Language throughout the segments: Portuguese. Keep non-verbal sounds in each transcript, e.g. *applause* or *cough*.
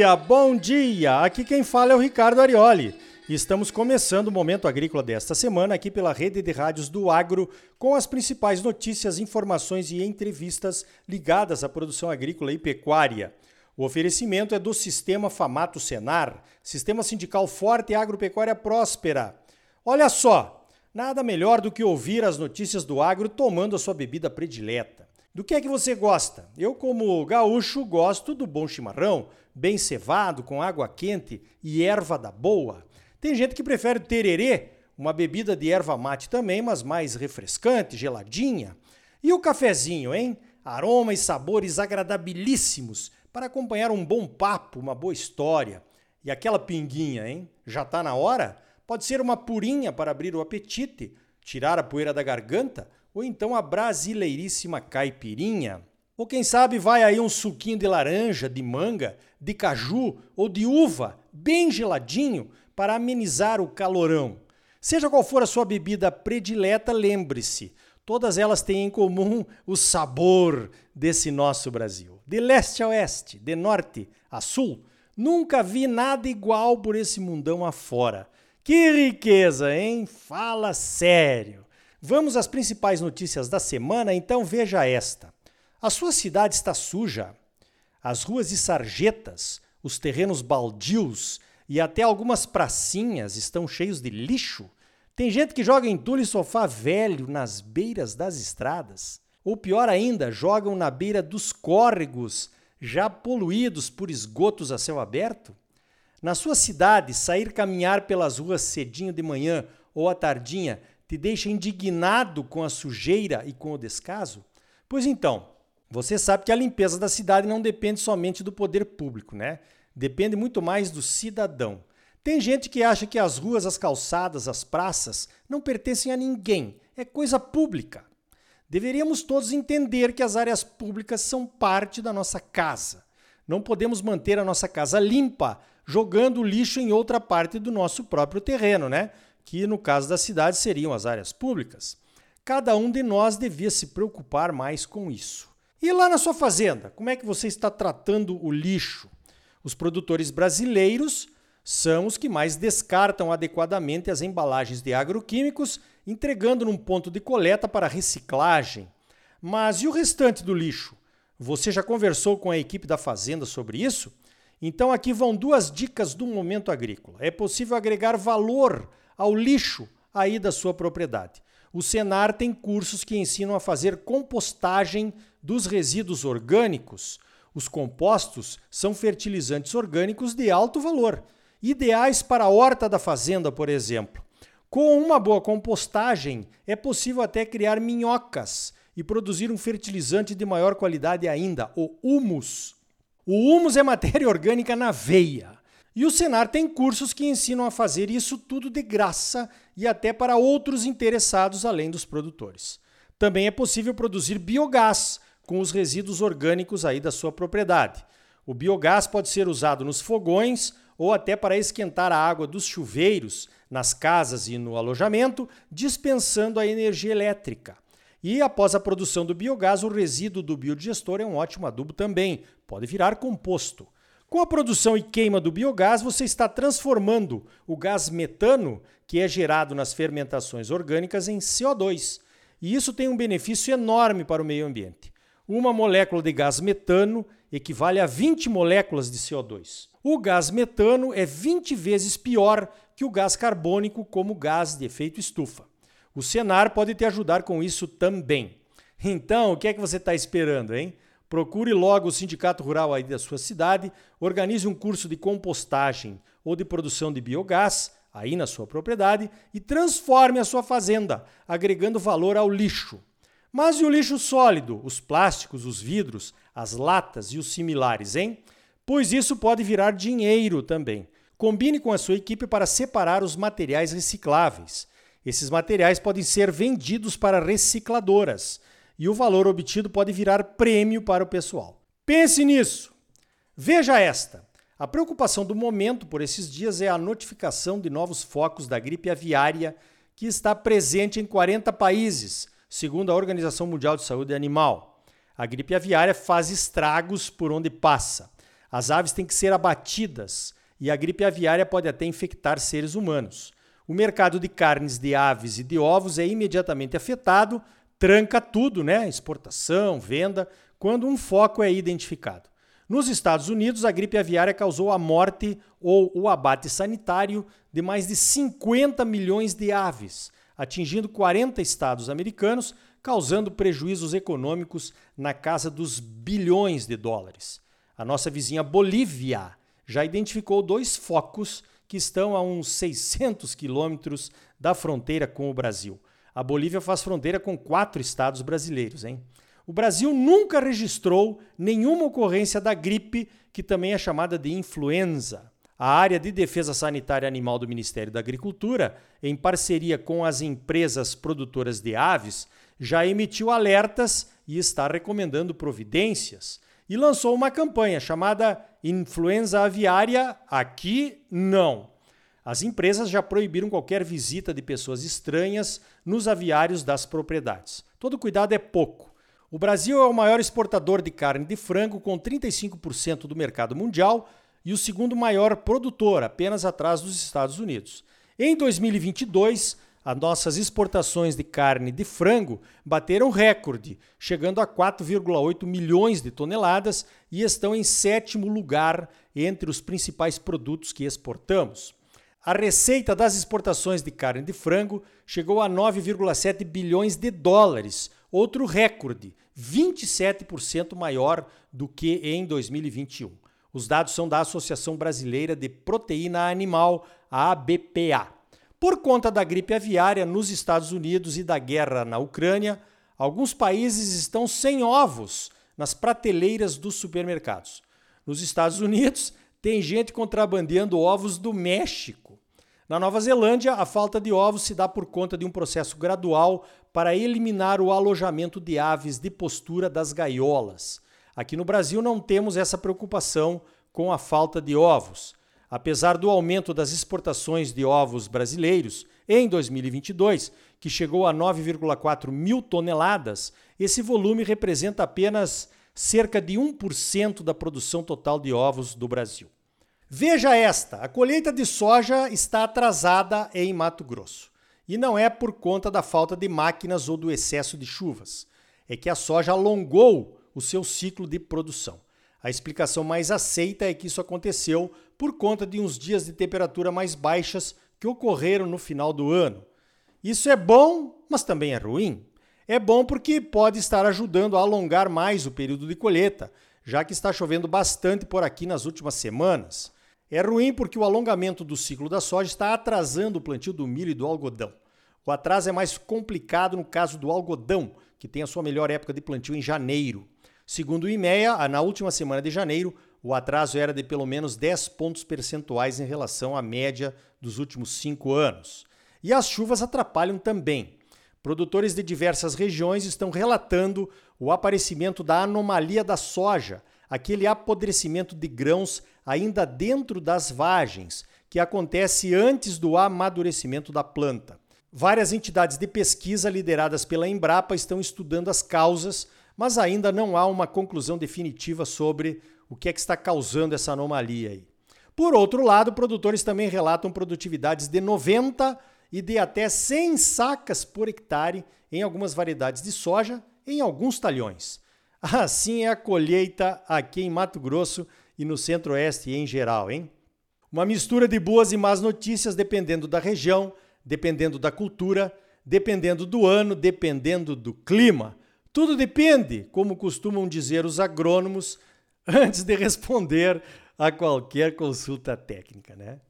dia, bom dia! Aqui quem fala é o Ricardo Arioli. Estamos começando o Momento Agrícola desta semana aqui pela rede de rádios do Agro, com as principais notícias, informações e entrevistas ligadas à produção agrícola e pecuária. O oferecimento é do Sistema Famato Senar, Sistema Sindical Forte e Agropecuária Próspera. Olha só, nada melhor do que ouvir as notícias do agro tomando a sua bebida predileta. Do que é que você gosta? Eu, como gaúcho, gosto do bom chimarrão, bem cevado, com água quente e erva da boa. Tem gente que prefere tererê, uma bebida de erva mate também, mas mais refrescante, geladinha. E o cafezinho, hein? Aroma e sabores agradabilíssimos para acompanhar um bom papo, uma boa história. E aquela pinguinha, hein? Já tá na hora? Pode ser uma purinha para abrir o apetite, tirar a poeira da garganta ou então a brasileiríssima caipirinha. Ou quem sabe vai aí um suquinho de laranja, de manga, de caju ou de uva, bem geladinho, para amenizar o calorão. Seja qual for a sua bebida predileta, lembre-se, todas elas têm em comum o sabor desse nosso Brasil. De leste a oeste, de norte a sul, nunca vi nada igual por esse mundão afora. Que riqueza, hein? Fala sério. Vamos às principais notícias da semana, então veja esta. A sua cidade está suja. As ruas e sarjetas, os terrenos baldios e até algumas pracinhas estão cheios de lixo. Tem gente que joga entulho e sofá velho nas beiras das estradas. Ou pior ainda, jogam na beira dos córregos, já poluídos por esgotos a céu aberto. Na sua cidade, sair caminhar pelas ruas cedinho de manhã ou à tardinha te deixa indignado com a sujeira e com o descaso? Pois então, você sabe que a limpeza da cidade não depende somente do poder público, né? Depende muito mais do cidadão. Tem gente que acha que as ruas, as calçadas, as praças não pertencem a ninguém, é coisa pública. Deveríamos todos entender que as áreas públicas são parte da nossa casa. Não podemos manter a nossa casa limpa jogando lixo em outra parte do nosso próprio terreno, né? que no caso da cidade seriam as áreas públicas. Cada um de nós devia se preocupar mais com isso. E lá na sua fazenda, como é que você está tratando o lixo? Os produtores brasileiros são os que mais descartam adequadamente as embalagens de agroquímicos, entregando num ponto de coleta para reciclagem. Mas e o restante do lixo? Você já conversou com a equipe da fazenda sobre isso? Então aqui vão duas dicas do momento agrícola. É possível agregar valor ao lixo aí da sua propriedade. O Senar tem cursos que ensinam a fazer compostagem dos resíduos orgânicos. Os compostos são fertilizantes orgânicos de alto valor, ideais para a horta da fazenda, por exemplo. Com uma boa compostagem, é possível até criar minhocas e produzir um fertilizante de maior qualidade ainda, o humus. O humus é matéria *laughs* orgânica na veia. E o Senar tem cursos que ensinam a fazer isso tudo de graça e até para outros interessados além dos produtores. Também é possível produzir biogás com os resíduos orgânicos aí da sua propriedade. O biogás pode ser usado nos fogões ou até para esquentar a água dos chuveiros nas casas e no alojamento, dispensando a energia elétrica. E após a produção do biogás, o resíduo do biodigestor é um ótimo adubo também, pode virar composto. Com a produção e queima do biogás, você está transformando o gás metano, que é gerado nas fermentações orgânicas, em CO2. E isso tem um benefício enorme para o meio ambiente. Uma molécula de gás metano equivale a 20 moléculas de CO2. O gás metano é 20 vezes pior que o gás carbônico como gás de efeito estufa. O Senar pode te ajudar com isso também. Então, o que é que você está esperando, hein? Procure logo o sindicato rural aí da sua cidade, organize um curso de compostagem ou de produção de biogás aí na sua propriedade e transforme a sua fazenda, agregando valor ao lixo. Mas e o lixo sólido, os plásticos, os vidros, as latas e os similares, hein? Pois isso pode virar dinheiro também. Combine com a sua equipe para separar os materiais recicláveis. Esses materiais podem ser vendidos para recicladoras e o valor obtido pode virar prêmio para o pessoal. Pense nisso. Veja esta. A preocupação do momento por esses dias é a notificação de novos focos da gripe aviária que está presente em 40 países, segundo a Organização Mundial de Saúde Animal. A gripe aviária faz estragos por onde passa. As aves têm que ser abatidas e a gripe aviária pode até infectar seres humanos. O mercado de carnes de aves e de ovos é imediatamente afetado, tranca tudo, né? Exportação, venda, quando um foco é identificado. Nos Estados Unidos, a gripe aviária causou a morte ou o abate sanitário de mais de 50 milhões de aves, atingindo 40 estados americanos, causando prejuízos econômicos na casa dos bilhões de dólares. A nossa vizinha Bolívia já identificou dois focos que estão a uns 600 quilômetros da fronteira com o Brasil. A Bolívia faz fronteira com quatro estados brasileiros, hein? O Brasil nunca registrou nenhuma ocorrência da gripe, que também é chamada de influenza. A área de defesa sanitária animal do Ministério da Agricultura, em parceria com as empresas produtoras de aves, já emitiu alertas e está recomendando providências. E lançou uma campanha chamada Influenza Aviária Aqui Não. As empresas já proibiram qualquer visita de pessoas estranhas nos aviários das propriedades. Todo cuidado é pouco. O Brasil é o maior exportador de carne de frango, com 35% do mercado mundial, e o segundo maior produtor, apenas atrás dos Estados Unidos. Em 2022, as nossas exportações de carne de frango bateram recorde, chegando a 4,8 milhões de toneladas e estão em sétimo lugar entre os principais produtos que exportamos. A receita das exportações de carne de frango chegou a 9,7 bilhões de dólares, outro recorde, 27% maior do que em 2021. Os dados são da Associação Brasileira de Proteína Animal, a ABPA. Por conta da gripe aviária nos Estados Unidos e da guerra na Ucrânia, alguns países estão sem ovos nas prateleiras dos supermercados. Nos Estados Unidos, tem gente contrabandeando ovos do México. Na Nova Zelândia, a falta de ovos se dá por conta de um processo gradual para eliminar o alojamento de aves de postura das gaiolas. Aqui no Brasil não temos essa preocupação com a falta de ovos. Apesar do aumento das exportações de ovos brasileiros em 2022, que chegou a 9,4 mil toneladas, esse volume representa apenas cerca de 1% da produção total de ovos do Brasil. Veja esta: a colheita de soja está atrasada em Mato Grosso. E não é por conta da falta de máquinas ou do excesso de chuvas. É que a soja alongou o seu ciclo de produção. A explicação mais aceita é que isso aconteceu por conta de uns dias de temperatura mais baixas que ocorreram no final do ano. Isso é bom, mas também é ruim. É bom porque pode estar ajudando a alongar mais o período de colheita, já que está chovendo bastante por aqui nas últimas semanas. É ruim porque o alongamento do ciclo da soja está atrasando o plantio do milho e do algodão. O atraso é mais complicado no caso do algodão, que tem a sua melhor época de plantio em janeiro. Segundo o IMEA, na última semana de janeiro, o atraso era de pelo menos 10 pontos percentuais em relação à média dos últimos cinco anos. E as chuvas atrapalham também. Produtores de diversas regiões estão relatando o aparecimento da anomalia da soja, aquele apodrecimento de grãos ainda dentro das vagens, que acontece antes do amadurecimento da planta. Várias entidades de pesquisa lideradas pela Embrapa estão estudando as causas, mas ainda não há uma conclusão definitiva sobre o que é que está causando essa anomalia aí. Por outro lado, produtores também relatam produtividades de 90 e de até 100 sacas por hectare em algumas variedades de soja em alguns talhões. Assim é a colheita aqui em Mato Grosso e no Centro-Oeste em geral, hein? Uma mistura de boas e más notícias dependendo da região, dependendo da cultura, dependendo do ano, dependendo do clima. Tudo depende, como costumam dizer os agrônomos, *laughs* antes de responder a qualquer consulta técnica, né?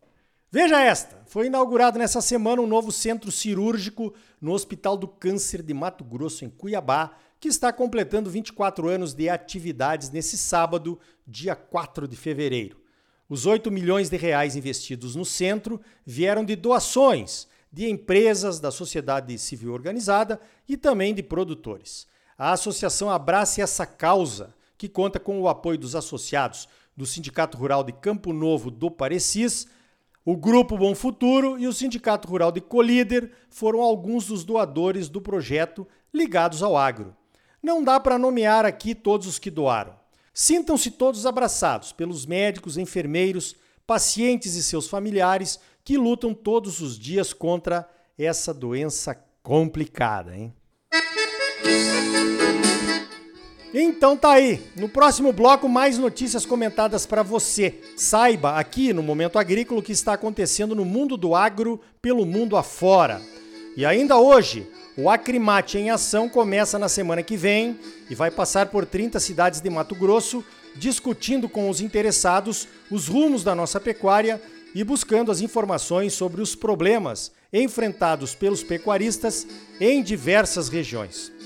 Veja esta: foi inaugurado nessa semana um novo centro cirúrgico no Hospital do Câncer de Mato Grosso, em Cuiabá, que está completando 24 anos de atividades nesse sábado, dia 4 de fevereiro. Os 8 milhões de reais investidos no centro vieram de doações de empresas da sociedade civil organizada e também de produtores. A associação abraça essa causa, que conta com o apoio dos associados do Sindicato Rural de Campo Novo do Parecis, o Grupo Bom Futuro e o Sindicato Rural de Colíder foram alguns dos doadores do projeto ligados ao agro. Não dá para nomear aqui todos os que doaram. Sintam-se todos abraçados pelos médicos, enfermeiros, pacientes e seus familiares que lutam todos os dias contra essa doença complicada, hein? Então tá aí. No próximo bloco, mais notícias comentadas para você. Saiba aqui no Momento Agrícola o que está acontecendo no mundo do agro pelo mundo afora. E ainda hoje, o Acrimate em Ação começa na semana que vem e vai passar por 30 cidades de Mato Grosso, discutindo com os interessados os rumos da nossa pecuária e buscando as informações sobre os problemas enfrentados pelos pecuaristas em diversas regiões.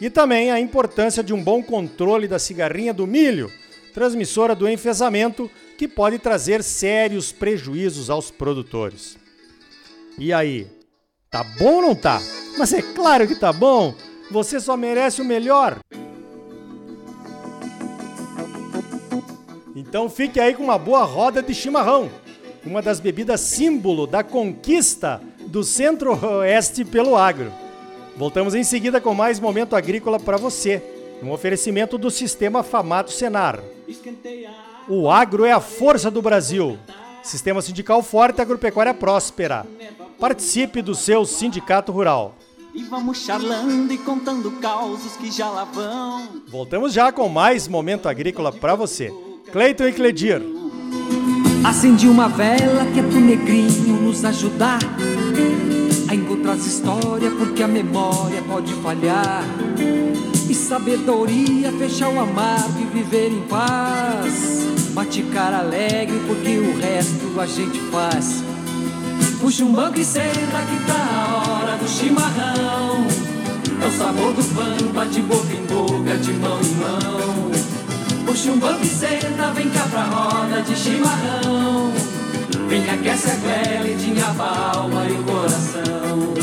E também a importância de um bom controle da cigarrinha do milho, transmissora do enfesamento, que pode trazer sérios prejuízos aos produtores. E aí, tá bom ou não tá? Mas é claro que tá bom! Você só merece o melhor! Então fique aí com uma boa roda de chimarrão, uma das bebidas símbolo da conquista do Centro-Oeste pelo agro. Voltamos em seguida com mais momento agrícola para você, um oferecimento do Sistema Famato Senar. O agro é a força do Brasil. Sistema sindical forte, agropecuária próspera. Participe do seu sindicato rural. E vamos charlando e contando causos que já lá vão. Voltamos já com mais momento agrícola para você. Cleiton e Cledir. Acendi uma vela que é pro negrinho nos ajudar a encontrar as histórias, porque a memória pode falhar. E sabedoria, fechar o amargo e viver em paz. Bate cara alegre, porque o resto a gente faz. Puxa um banco e senta que tá a hora do chimarrão. É o sabor do pampa, de boca em boca, de mão em mão. Puxa um banco e senta, vem cá pra roda de chimarrão. Vem aquece a glele, a alma e o coração.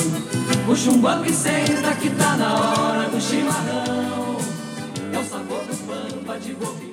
Puxa um banco e senta que tá na hora do chimarrão. É o sabor do pampa de boca